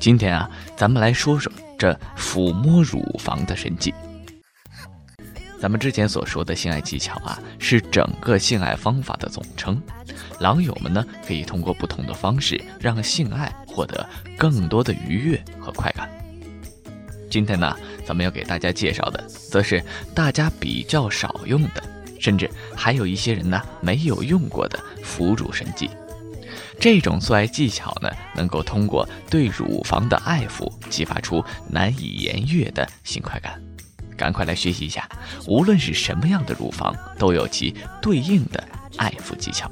今天啊，咱们来说说这抚摸乳房的神技。咱们之前所说的性爱技巧啊，是整个性爱方法的总称。狼友们呢，可以通过不同的方式，让性爱获得更多的愉悦和快感。今天呢，咱们要给大家介绍的，则是大家比较少用的，甚至还有一些人呢没有用过的腐乳神技。这种做爱技巧呢，能够通过对乳房的爱抚，激发出难以言喻的性快感。赶快来学习一下，无论是什么样的乳房，都有其对应的爱抚技巧。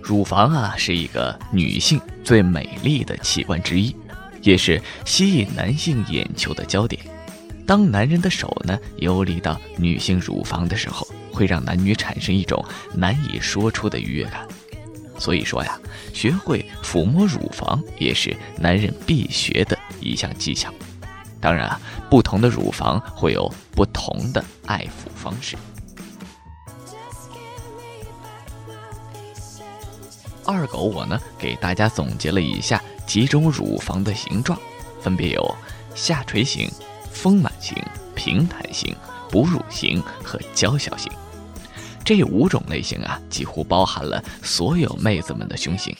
乳房啊，是一个女性最美丽的器官之一，也是吸引男性眼球的焦点。当男人的手呢游离到女性乳房的时候，会让男女产生一种难以说出的愉悦感。所以说呀，学会抚摸乳房也是男人必学的一项技巧。当然啊，不同的乳房会有不同的爱抚方式。二狗我呢给大家总结了一下几种乳房的形状，分别有下垂型、丰满型、平坦型、哺乳型和娇小型。这五种类型啊，几乎包含了所有妹子们的胸型。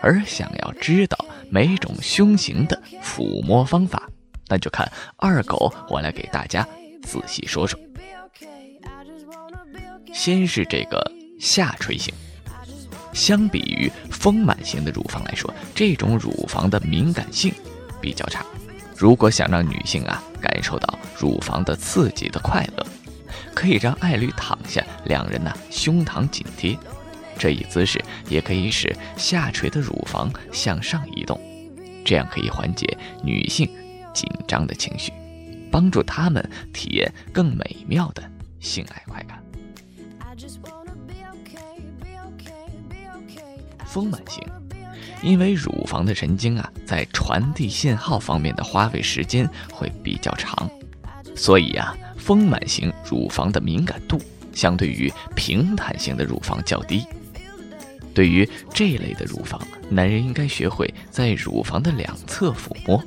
而想要知道每种胸型的抚摸方法，那就看二狗我来给大家仔细说说。先是这个下垂型，相比于丰满型的乳房来说，这种乳房的敏感性比较差。如果想让女性啊感受到乳房的刺激的快乐，可以让爱侣躺下，两人呢胸膛紧贴，这一姿势也可以使下垂的乳房向上移动，这样可以缓解女性。紧张的情绪，帮助他们体验更美妙的性爱快感。丰满型，因为乳房的神经啊，在传递信号方面的花费时间会比较长，所以啊，丰满型乳房的敏感度相对于平坦型的乳房较低。对于这类的乳房，男人应该学会在乳房的两侧抚摸。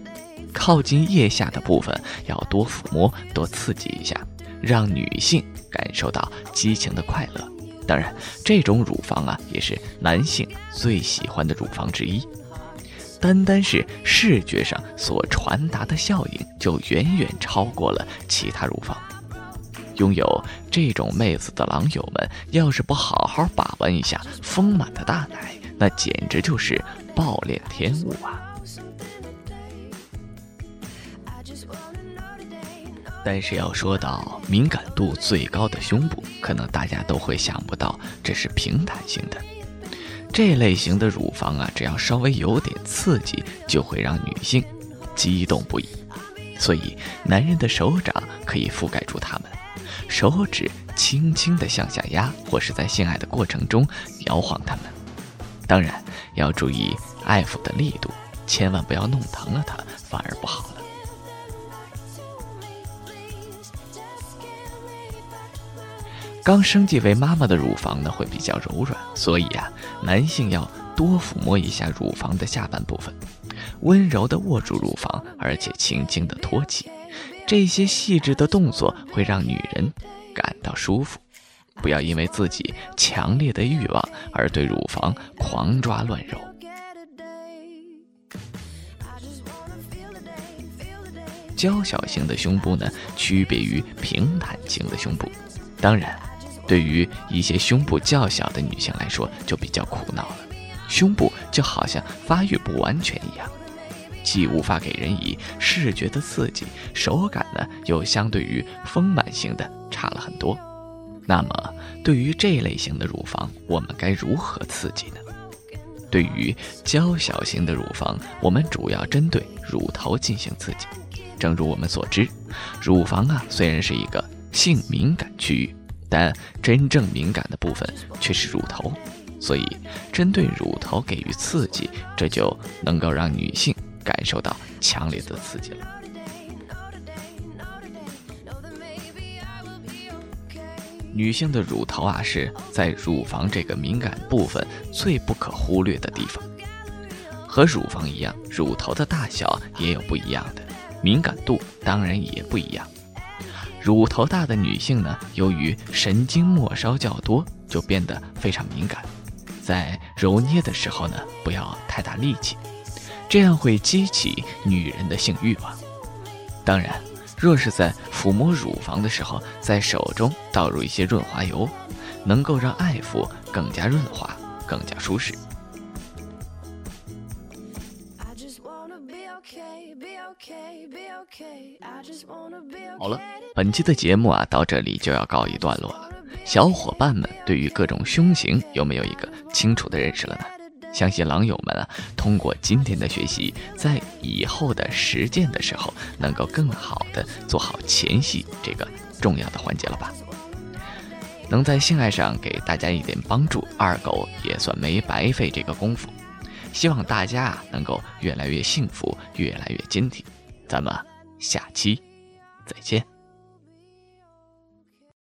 靠近腋下的部分要多抚摸、多刺激一下，让女性感受到激情的快乐。当然，这种乳房啊，也是男性最喜欢的乳房之一。单单是视觉上所传达的效应，就远远超过了其他乳房。拥有这种妹子的狼友们，要是不好好把玩一下丰满的大奶，那简直就是暴殄天物啊！但是要说到敏感度最高的胸部，可能大家都会想不到这是平坦型的。这类型的乳房啊，只要稍微有点刺激，就会让女性激动不已。所以，男人的手掌可以覆盖住它们，手指轻轻地向下压，或是在性爱的过程中摇晃它们。当然，要注意爱抚的力度，千万不要弄疼了它，反而不好了。刚升级为妈妈的乳房呢，会比较柔软，所以啊，男性要多抚摸一下乳房的下半部分，温柔地握住乳房，而且轻轻地托起。这些细致的动作会让女人感到舒服。不要因为自己强烈的欲望而对乳房狂抓乱揉。娇小型的胸部呢，区别于平坦型的胸部，当然。对于一些胸部较小的女性来说，就比较苦恼了。胸部就好像发育不完全一样，既无法给人以视觉的刺激，手感呢又相对于丰满型的差了很多。那么，对于这类型的乳房，我们该如何刺激呢？对于娇小型的乳房，我们主要针对乳头进行刺激。正如我们所知，乳房啊虽然是一个性敏感区域。但真正敏感的部分却是乳头，所以针对乳头给予刺激，这就能够让女性感受到强烈的刺激了。女性的乳头啊，是在乳房这个敏感部分最不可忽略的地方。和乳房一样，乳头的大小也有不一样的，敏感度当然也不一样。乳头大的女性呢，由于神经末梢较多，就变得非常敏感，在揉捏的时候呢，不要太大力气，这样会激起女人的性欲望。当然，若是在抚摸乳房的时候，在手中倒入一些润滑油，能够让爱抚更加润滑，更加舒适。好了，本期的节目啊，到这里就要告一段落了。小伙伴们对于各种胸型有没有一个清楚的认识了呢？相信狼友们啊，通过今天的学习，在以后的实践的时候，能够更好的做好前戏这个重要的环节了吧？能在性爱上给大家一点帮助，二狗也算没白费这个功夫。希望大家啊能够越来越幸福，越来越坚挺。咱们下期再见。